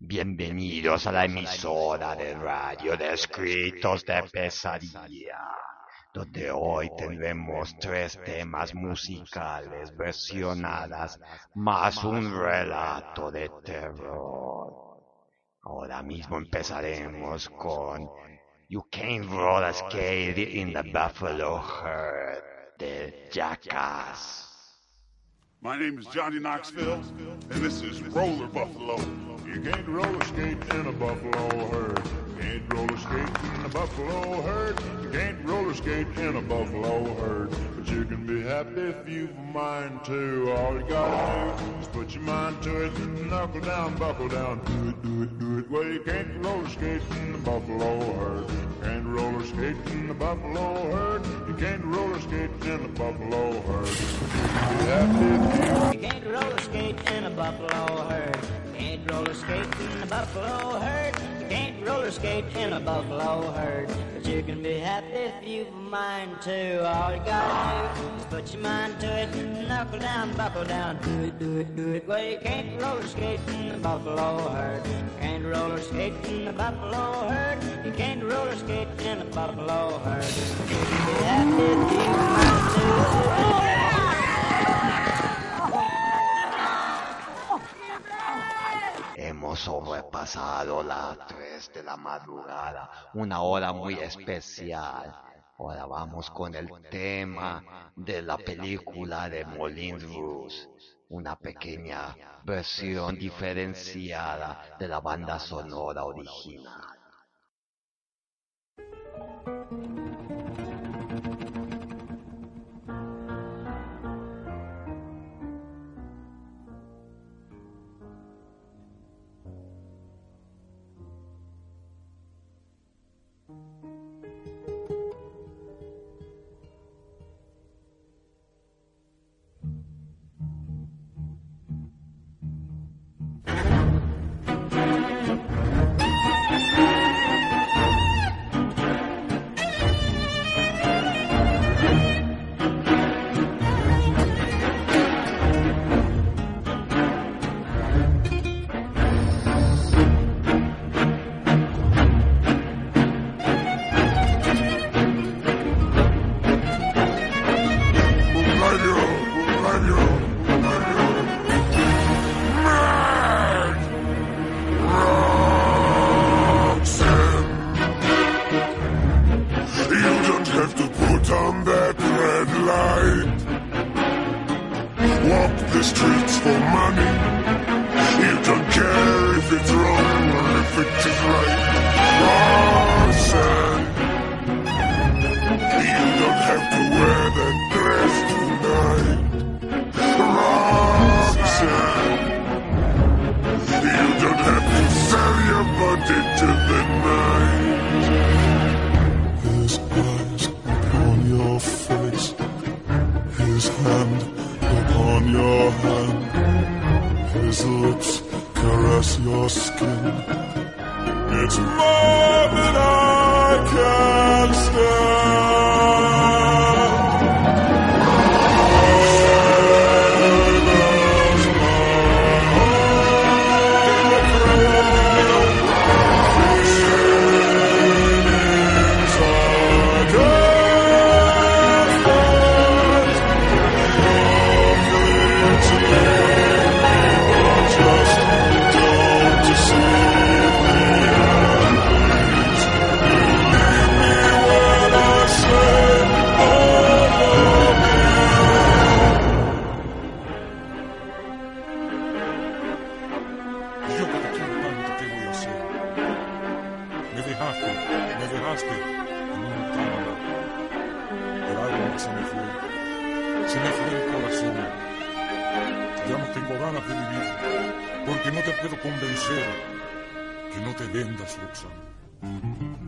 Bienvenidos a la emisora de radio de escritos de pesadilla, donde hoy tendremos tres temas musicales versionadas más un relato de terror. Ahora mismo empezaremos con You Can't Roll Skate in the Buffalo Herd de Jackass. My name is Johnny Knoxville, and this is Roller Buffalo. You can't roller skate in a buffalo herd. Can't roller skate in a buffalo herd. You can't roller skate in a buffalo herd. But you can be happy if you've a mind to. All you gotta do is put your mind to it. Knuckle down, buckle down. Do it, do it, do it. Well, you can't roller skate in the buffalo herd. You can't roller skate in the buffalo herd. You can't roller skate in the buffalo herd. You can't roller skate in a buffalo herd. Can't roller skate in a buffalo herd. Can't roller skate in a buffalo herd. But you can be happy if you've a mind to. All you gotta do is put your mind to it. Knuckle down, buckle down. Do it, do it, do it. Well, you can't roller skate in a buffalo herd. You can't roller skate in a buffalo herd. You can't roller skate in a buffalo herd. You can be happy if you've a mind to. Hemos sobrepasado las 3 de la madrugada, una hora muy especial. Ahora vamos con el tema de la película de Moulin Rouge, una pequeña versión diferenciada de la banda sonora original. Me dejaste, me dejaste en un tábano. El alma se me fue, se me fue el corazón. Ya no tengo ganas de vivir, porque no te puedo convencer que no te vendas. Roxanne.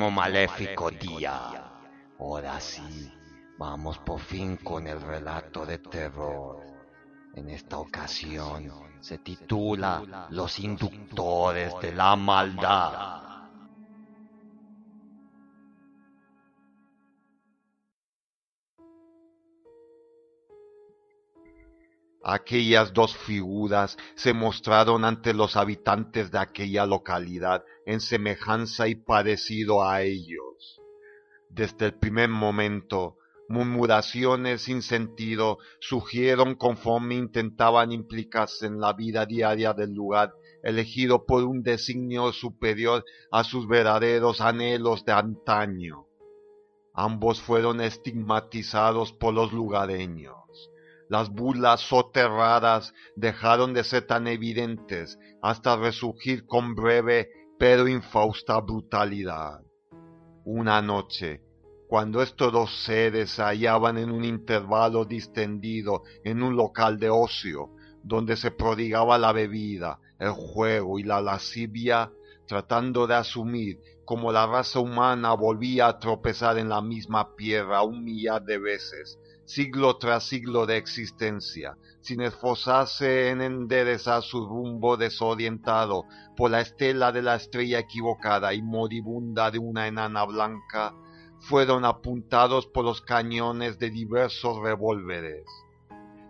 Mismo maléfico día. Ahora sí, vamos por fin con el relato de terror. En esta ocasión se titula Los inductores de la maldad. Aquellas dos figuras se mostraron ante los habitantes de aquella localidad en semejanza y parecido a ellos. Desde el primer momento, murmuraciones sin sentido surgieron conforme intentaban implicarse en la vida diaria del lugar elegido por un designio superior a sus verdaderos anhelos de antaño. Ambos fueron estigmatizados por los lugareños las burlas soterradas dejaron de ser tan evidentes hasta resurgir con breve pero infausta brutalidad. Una noche, cuando estos dos seres se hallaban en un intervalo distendido en un local de ocio, donde se prodigaba la bebida, el juego y la lascivia, tratando de asumir como la raza humana volvía a tropezar en la misma piedra un millar de veces, siglo tras siglo de existencia, sin esforzarse en enderezar su rumbo desorientado por la estela de la estrella equivocada y moribunda de una enana blanca, fueron apuntados por los cañones de diversos revólveres.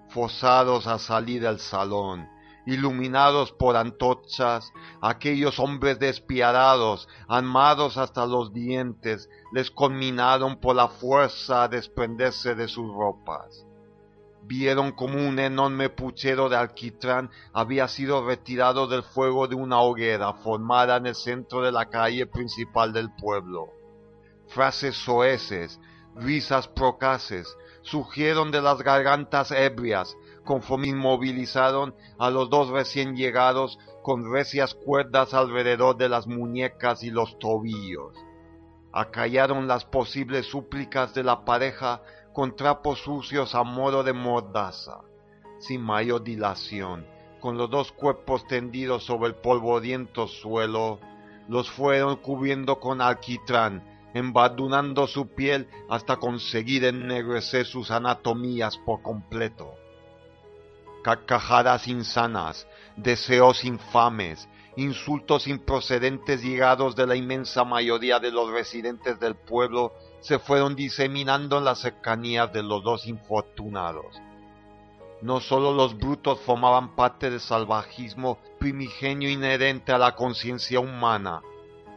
Forzados a salir del salón, iluminados por antorchas, aquellos hombres despiadados, armados hasta los dientes, les conminaron por la fuerza a desprenderse de sus ropas. Vieron como un enorme puchero de alquitrán había sido retirado del fuego de una hoguera formada en el centro de la calle principal del pueblo. Frases soeces, risas procaces, surgieron de las gargantas ebrias, conforme inmovilizaron a los dos recién llegados con recias cuerdas alrededor de las muñecas y los tobillos. Acallaron las posibles súplicas de la pareja con trapos sucios a modo de mordaza. Sin mayor dilación, con los dos cuerpos tendidos sobre el polvoriento suelo, los fueron cubriendo con alquitrán, embadurnando su piel hasta conseguir ennegrecer sus anatomías por completo carcajadas insanas, deseos infames, insultos improcedentes llegados de la inmensa mayoría de los residentes del pueblo se fueron diseminando en las cercanías de los dos infortunados. No sólo los brutos formaban parte del salvajismo primigenio inherente a la conciencia humana,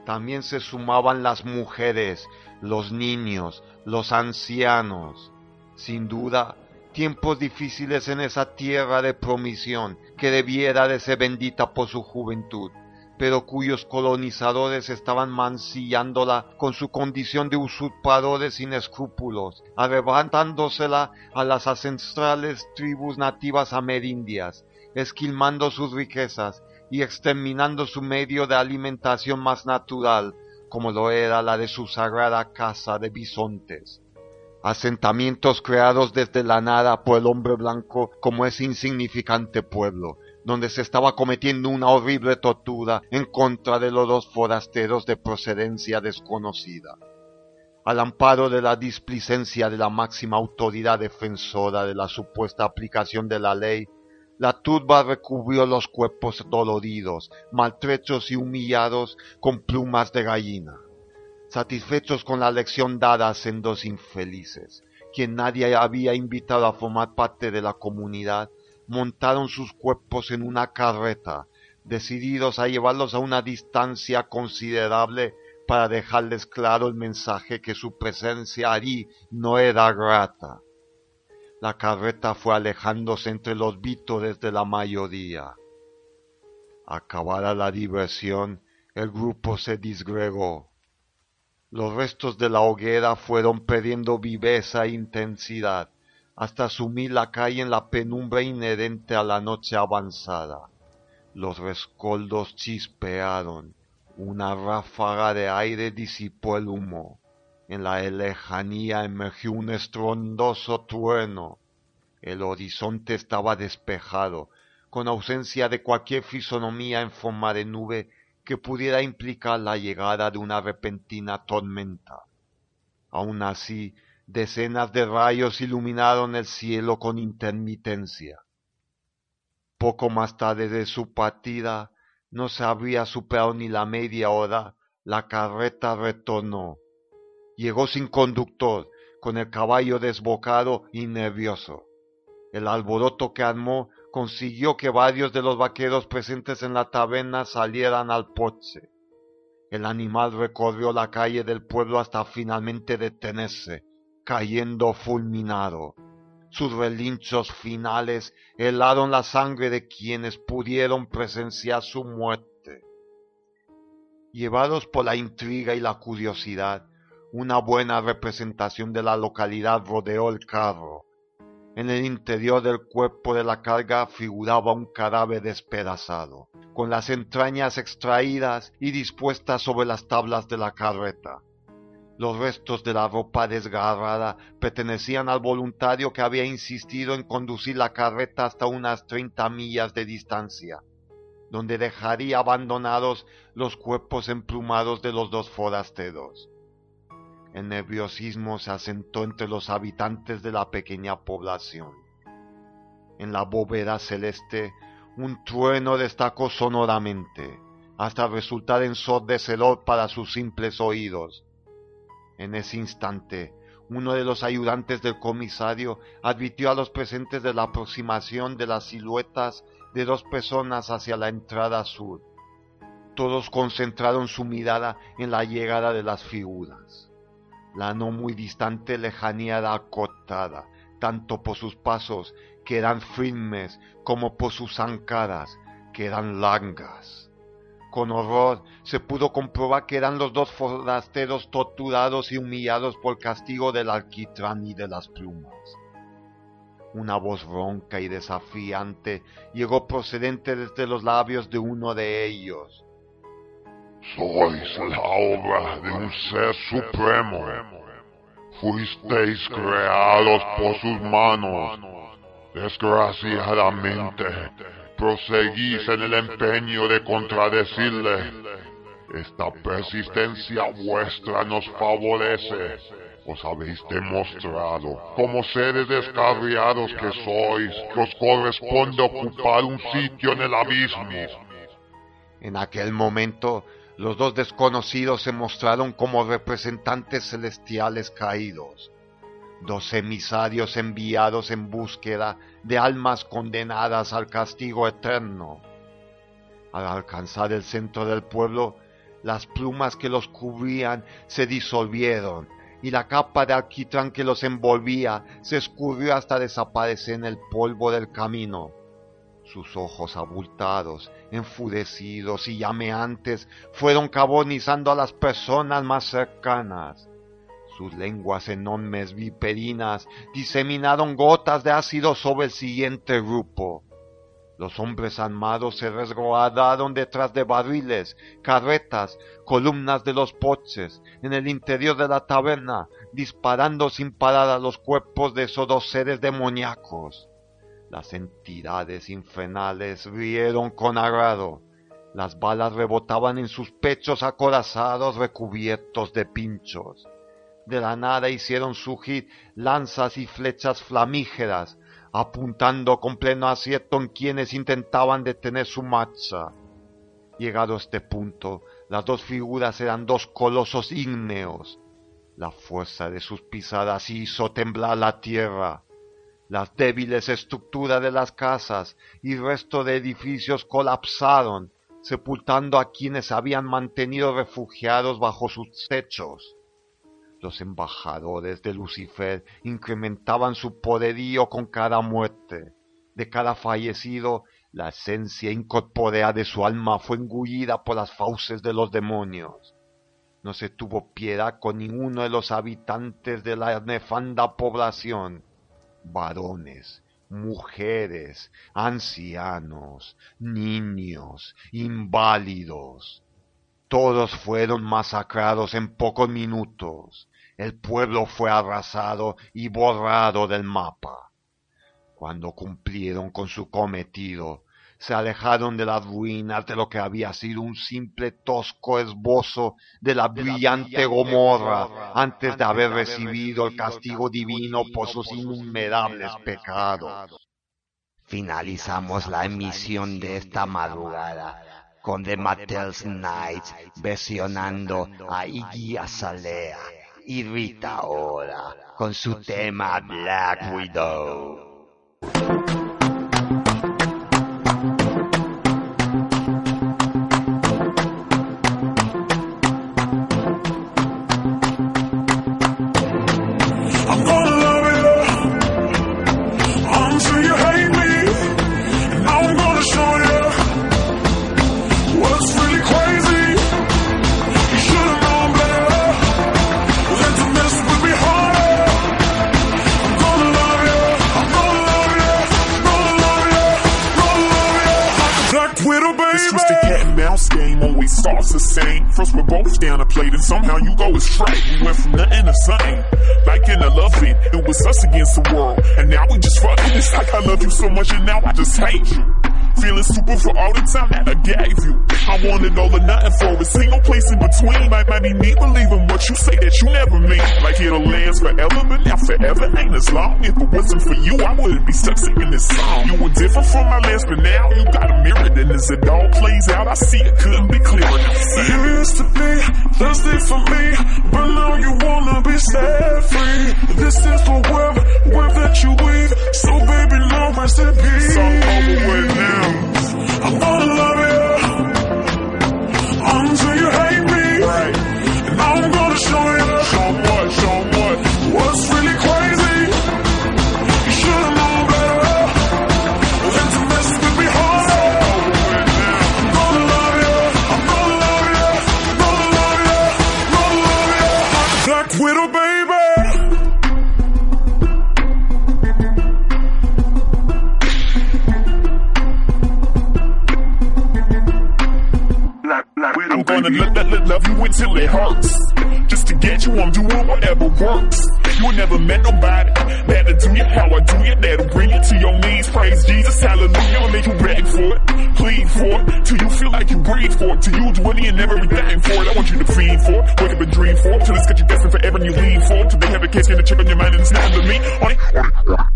también se sumaban las mujeres, los niños, los ancianos. Sin duda, tiempos difíciles en esa tierra de promisión que debiera de ser bendita por su juventud, pero cuyos colonizadores estaban mancillándola con su condición de usurpadores sin escrúpulos, arrebatándosela a las ancestrales tribus nativas amerindias, esquilmando sus riquezas y exterminando su medio de alimentación más natural, como lo era la de su sagrada casa de bisontes asentamientos creados desde la nada por el hombre blanco como ese insignificante pueblo, donde se estaba cometiendo una horrible tortura en contra de los dos forasteros de procedencia desconocida. Al amparo de la displicencia de la máxima autoridad defensora de la supuesta aplicación de la ley, la turba recubrió los cuerpos doloridos, maltrechos y humillados con plumas de gallina satisfechos con la lección dada a sendos infelices, quien nadie había invitado a formar parte de la comunidad, montaron sus cuerpos en una carreta, decididos a llevarlos a una distancia considerable para dejarles claro el mensaje que su presencia allí no era grata. La carreta fue alejándose entre los vítores de la mayoría. Acabada la diversión, el grupo se disgregó. Los restos de la hoguera fueron perdiendo viveza e intensidad hasta sumir la calle en la penumbra inherente a la noche avanzada. Los rescoldos chispearon, una ráfaga de aire disipó el humo. En la lejanía emergió un estrondoso trueno. El horizonte estaba despejado, con ausencia de cualquier fisonomía en forma de nube que pudiera implicar la llegada de una repentina tormenta. Aun así, decenas de rayos iluminaron el cielo con intermitencia. Poco más tarde de su partida, no se había superado ni la media hora, la carreta retornó. Llegó sin conductor, con el caballo desbocado y nervioso. El alboroto que armó consiguió que varios de los vaqueros presentes en la taberna salieran al porche. El animal recorrió la calle del pueblo hasta finalmente detenerse, cayendo fulminado. Sus relinchos finales helaron la sangre de quienes pudieron presenciar su muerte. Llevados por la intriga y la curiosidad, una buena representación de la localidad rodeó el carro. En el interior del cuerpo de la carga figuraba un cadáver despedazado, con las entrañas extraídas y dispuestas sobre las tablas de la carreta. Los restos de la ropa desgarrada pertenecían al voluntario que había insistido en conducir la carreta hasta unas treinta millas de distancia, donde dejaría abandonados los cuerpos emplumados de los dos forasteros. El nerviosismo se asentó entre los habitantes de la pequeña población. En la bóveda celeste un trueno destacó sonoramente, hasta resultar ensordecedor para sus simples oídos en ese instante, uno de los ayudantes del comisario advirtió a los presentes de la aproximación de las siluetas de dos personas hacia la entrada sur. Todos concentraron su mirada en la llegada de las figuras. La no muy distante lejanía era acotada, tanto por sus pasos, que eran firmes, como por sus zancadas, que eran largas. Con horror se pudo comprobar que eran los dos forasteros torturados y humillados por castigo del alquitrán y de las plumas. Una voz ronca y desafiante llegó procedente desde los labios de uno de ellos. Sois la obra de un ser supremo. Fuisteis creados por sus manos. Desgraciadamente, proseguís en el empeño de contradecirle. Esta persistencia vuestra nos favorece. Os habéis demostrado, como seres descarriados que sois, que os corresponde ocupar un sitio en el abismo. En aquel momento, los dos desconocidos se mostraron como representantes celestiales caídos, dos emisarios enviados en búsqueda de almas condenadas al castigo eterno. Al alcanzar el centro del pueblo, las plumas que los cubrían se disolvieron y la capa de alquitrán que los envolvía se escurrió hasta desaparecer en el polvo del camino. Sus ojos abultados, enfurecidos y llameantes fueron carbonizando a las personas más cercanas. Sus lenguas enormes viperinas diseminaron gotas de ácido sobre el siguiente grupo. Los hombres armados se resguardaron detrás de barriles, carretas, columnas de los poches, en el interior de la taberna, disparando sin parar a los cuerpos de esos dos seres demoníacos. Las entidades infernales rieron con agrado. Las balas rebotaban en sus pechos acorazados recubiertos de pinchos. De la nada hicieron surgir lanzas y flechas flamígeras, apuntando con pleno acierto en quienes intentaban detener su marcha. Llegado a este punto, las dos figuras eran dos colosos ígneos. La fuerza de sus pisadas hizo temblar la tierra. Las débiles estructuras de las casas y resto de edificios colapsaron, sepultando a quienes habían mantenido refugiados bajo sus techos. Los embajadores de Lucifer incrementaban su poderío con cada muerte. De cada fallecido, la esencia incorpórea de su alma fue engullida por las fauces de los demonios. No se tuvo piedad con ninguno de los habitantes de la nefanda población. Varones, mujeres, ancianos, niños, inválidos. Todos fueron masacrados en pocos minutos el pueblo fue arrasado y borrado del mapa. Cuando cumplieron con su cometido, se alejaron de las ruinas de lo que había sido un simple tosco esbozo de la brillante Gomorra antes de haber recibido el castigo divino por sus innumerables pecados. Finalizamos la emisión de esta madrugada con The Mattel's Nights versionando a Iggy Azalea y Rita Ora con su tema Black Widow. Astray. We went from nothing to something. Like in love it, it was us against the world. And now we just fucking. It's like I love you so much and now I just hate you. Feeling stupid for all the time that I gave you. I wanted all or nothing for a single place in between. Might, might be me believing what you say that you never mean. Like it'll last forever, but now forever ain't as long. If it wasn't for you, I wouldn't be stuck singing this song. You were different from my last, but now you got a mirror. Then as it all plays out, I see it couldn't be clearer. You used to be thirsty for me, but now you wanna be set free. This is the web, web that you weave. So baby, no rest in peace. All over with now. I'm gonna want. You never met nobody that'll do you how I do you. That'll bring you to your knees. Praise Jesus, hallelujah. I'll make you beg for it, plead for it, till you feel like you breathe for it. Till you do any and everything for it. I want you to feed for it, wake up and dream for it, till it's got you destined forever and you lean for it. Till they have a case in the chip on your mind and it's not to me. On it,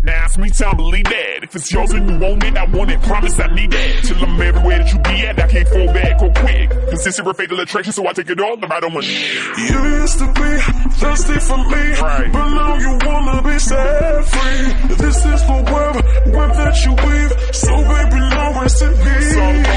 now it's me time to believe that. If it's yours and you want it, I want it. Promise I need that. Till I'm everywhere that you be at, I can't fall back or quick. Cause this is a fatal attraction, so I take it all, but I don't You used to be thirsty for me, Right know you wanna be set free. This is the web, web that you weave. So baby, now rest in peace.